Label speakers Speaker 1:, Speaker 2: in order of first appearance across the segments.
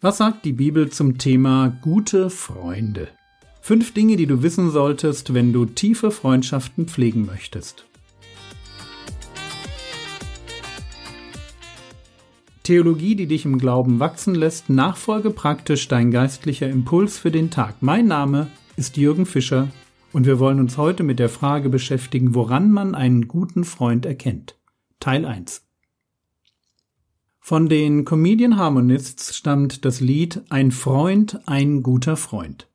Speaker 1: Was sagt die Bibel zum Thema gute Freunde? Fünf Dinge, die du wissen solltest, wenn du tiefe Freundschaften pflegen möchtest. Theologie, die dich im Glauben wachsen lässt, nachfolge praktisch dein geistlicher Impuls für den Tag. Mein Name ist Jürgen Fischer und wir wollen uns heute mit der Frage beschäftigen, woran man einen guten Freund erkennt. Teil 1. Von den Comedian Harmonists stammt das Lied Ein Freund, ein guter Freund.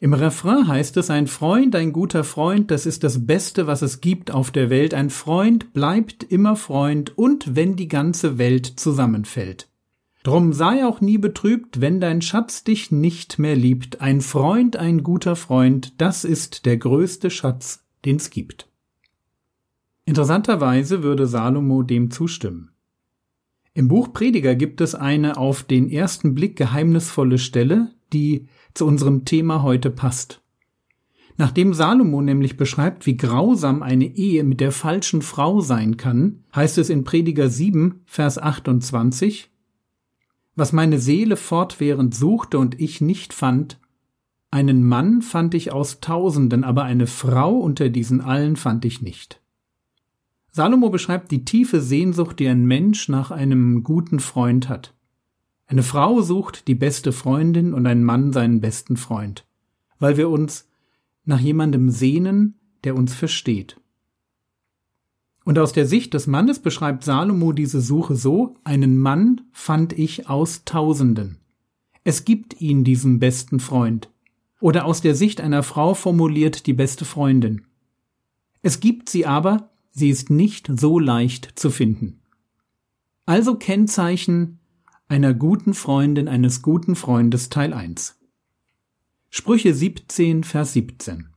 Speaker 1: Im Refrain heißt es, ein Freund, ein guter Freund, das ist das Beste, was es gibt auf der Welt. Ein Freund bleibt immer Freund und wenn die ganze Welt zusammenfällt. Drum sei auch nie betrübt, wenn dein Schatz dich nicht mehr liebt. Ein Freund, ein guter Freund, das ist der größte Schatz, den's gibt. Interessanterweise würde Salomo dem zustimmen. Im Buch Prediger gibt es eine auf den ersten Blick geheimnisvolle Stelle, die zu unserem Thema heute passt. Nachdem Salomo nämlich beschreibt, wie grausam eine Ehe mit der falschen Frau sein kann, heißt es in Prediger 7, Vers 28, Was meine Seele fortwährend suchte und ich nicht fand, einen Mann fand ich aus Tausenden, aber eine Frau unter diesen allen fand ich nicht. Salomo beschreibt die tiefe Sehnsucht, die ein Mensch nach einem guten Freund hat. Eine Frau sucht die beste Freundin und ein Mann seinen besten Freund, weil wir uns nach jemandem sehnen, der uns versteht. Und aus der Sicht des Mannes beschreibt Salomo diese Suche so, einen Mann fand ich aus Tausenden. Es gibt ihn, diesen besten Freund. Oder aus der Sicht einer Frau formuliert die beste Freundin. Es gibt sie aber, sie ist nicht so leicht zu finden. Also Kennzeichen einer guten Freundin eines guten Freundes Teil 1. Sprüche 17, Vers 17.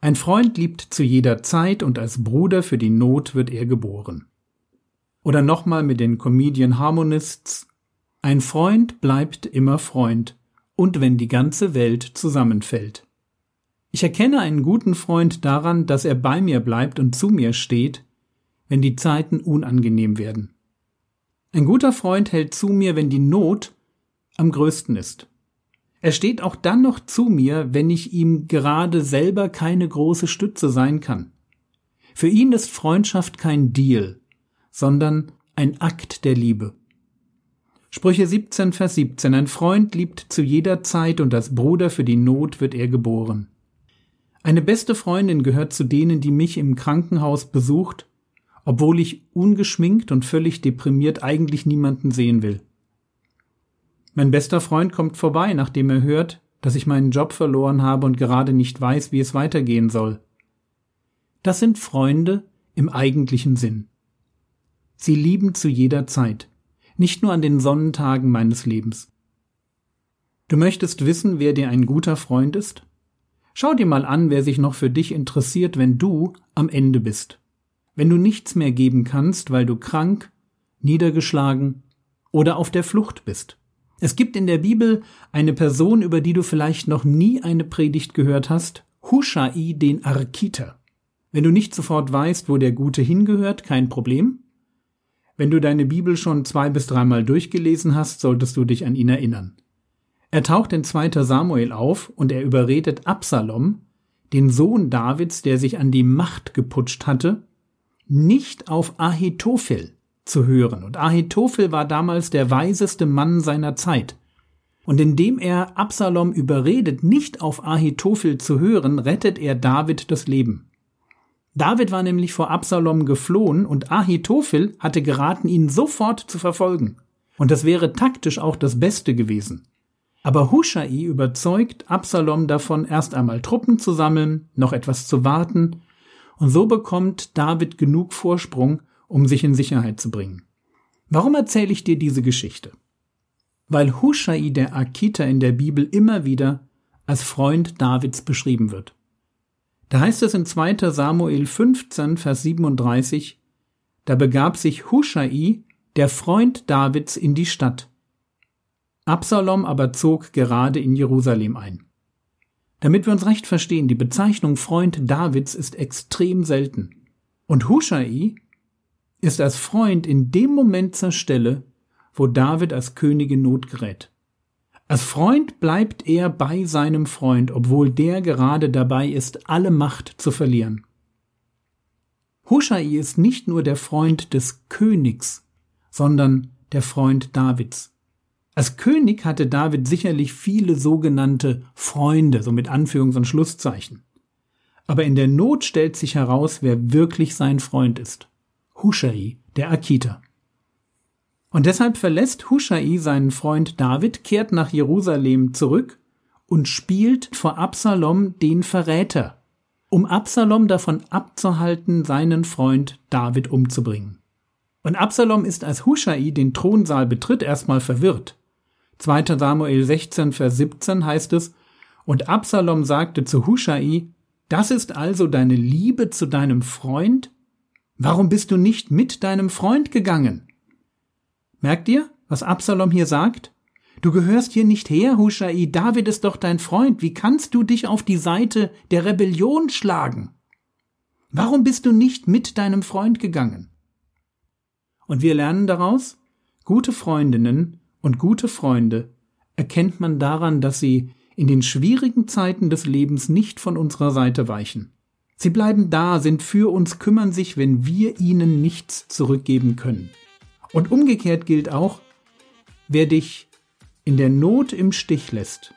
Speaker 1: Ein Freund liebt zu jeder Zeit und als Bruder für die Not wird er geboren. Oder nochmal mit den Comedian Harmonists. Ein Freund bleibt immer Freund und wenn die ganze Welt zusammenfällt. Ich erkenne einen guten Freund daran, dass er bei mir bleibt und zu mir steht, wenn die Zeiten unangenehm werden. Ein guter Freund hält zu mir, wenn die Not am größten ist. Er steht auch dann noch zu mir, wenn ich ihm gerade selber keine große Stütze sein kann. Für ihn ist Freundschaft kein Deal, sondern ein Akt der Liebe. Sprüche 17, Vers 17. Ein Freund liebt zu jeder Zeit und als Bruder für die Not wird er geboren. Eine beste Freundin gehört zu denen, die mich im Krankenhaus besucht, obwohl ich ungeschminkt und völlig deprimiert eigentlich niemanden sehen will. Mein bester Freund kommt vorbei, nachdem er hört, dass ich meinen Job verloren habe und gerade nicht weiß, wie es weitergehen soll. Das sind Freunde im eigentlichen Sinn. Sie lieben zu jeder Zeit, nicht nur an den Sonnentagen meines Lebens. Du möchtest wissen, wer dir ein guter Freund ist? Schau dir mal an, wer sich noch für dich interessiert, wenn du am Ende bist. Wenn du nichts mehr geben kannst, weil du krank, niedergeschlagen oder auf der Flucht bist. Es gibt in der Bibel eine Person, über die du vielleicht noch nie eine Predigt gehört hast, Hushai den Arkiter. Wenn du nicht sofort weißt, wo der Gute hingehört, kein Problem. Wenn du deine Bibel schon zwei bis dreimal durchgelesen hast, solltest du dich an ihn erinnern. Er taucht in 2. Samuel auf und er überredet Absalom, den Sohn Davids, der sich an die Macht geputscht hatte, nicht auf Ahitophel zu hören. Und Ahitophel war damals der weiseste Mann seiner Zeit. Und indem er Absalom überredet, nicht auf Ahitophel zu hören, rettet er David das Leben. David war nämlich vor Absalom geflohen und Ahitophel hatte geraten, ihn sofort zu verfolgen. Und das wäre taktisch auch das Beste gewesen. Aber Hushai überzeugt Absalom davon, erst einmal Truppen zu sammeln, noch etwas zu warten, und so bekommt David genug Vorsprung, um sich in Sicherheit zu bringen. Warum erzähle ich dir diese Geschichte? Weil Hushai der Akita in der Bibel immer wieder als Freund Davids beschrieben wird. Da heißt es in 2. Samuel 15, Vers 37, da begab sich Hushai, der Freund Davids, in die Stadt Absalom aber zog gerade in Jerusalem ein. Damit wir uns recht verstehen, die Bezeichnung Freund Davids ist extrem selten. Und Hushai ist als Freund in dem Moment zur Stelle, wo David als König in Not gerät. Als Freund bleibt er bei seinem Freund, obwohl der gerade dabei ist, alle Macht zu verlieren. Hushai ist nicht nur der Freund des Königs, sondern der Freund Davids. Als König hatte David sicherlich viele sogenannte Freunde, so mit Anführungs- und Schlusszeichen. Aber in der Not stellt sich heraus, wer wirklich sein Freund ist. Hushai, der Akita. Und deshalb verlässt Hushai seinen Freund David, kehrt nach Jerusalem zurück und spielt vor Absalom den Verräter, um Absalom davon abzuhalten, seinen Freund David umzubringen. Und Absalom ist, als Hushai den Thronsaal betritt, erstmal verwirrt. 2. Samuel 16, Vers 17 heißt es, und Absalom sagte zu Hushai, das ist also deine Liebe zu deinem Freund? Warum bist du nicht mit deinem Freund gegangen? Merkt ihr, was Absalom hier sagt? Du gehörst hier nicht her, Hushai, David ist doch dein Freund, wie kannst du dich auf die Seite der Rebellion schlagen? Warum bist du nicht mit deinem Freund gegangen? Und wir lernen daraus, gute Freundinnen und gute Freunde erkennt man daran, dass sie in den schwierigen Zeiten des Lebens nicht von unserer Seite weichen. Sie bleiben da, sind für uns, kümmern sich, wenn wir ihnen nichts zurückgeben können. Und umgekehrt gilt auch, wer dich in der Not im Stich lässt,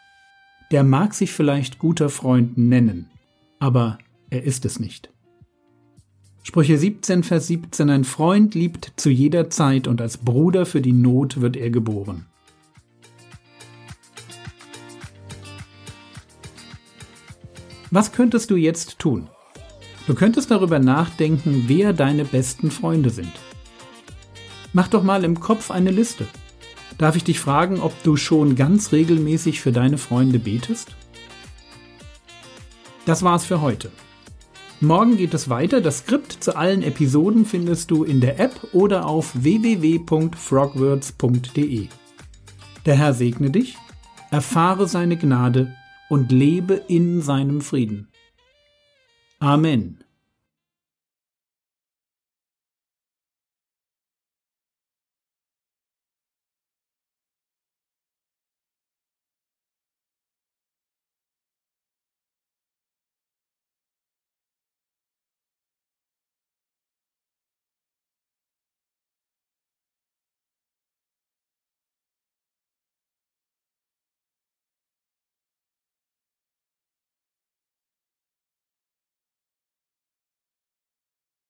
Speaker 1: der mag sich vielleicht guter Freund nennen, aber er ist es nicht. Sprüche 17, Vers 17 Ein Freund liebt zu jeder Zeit und als Bruder für die Not wird er geboren. Was könntest du jetzt tun? Du könntest darüber nachdenken, wer deine besten Freunde sind. Mach doch mal im Kopf eine Liste. Darf ich dich fragen, ob du schon ganz regelmäßig für deine Freunde betest? Das war's für heute. Morgen geht es weiter. Das Skript zu allen Episoden findest du in der App oder auf www.frogwords.de. Der Herr segne dich, erfahre seine Gnade und lebe in seinem Frieden. Amen.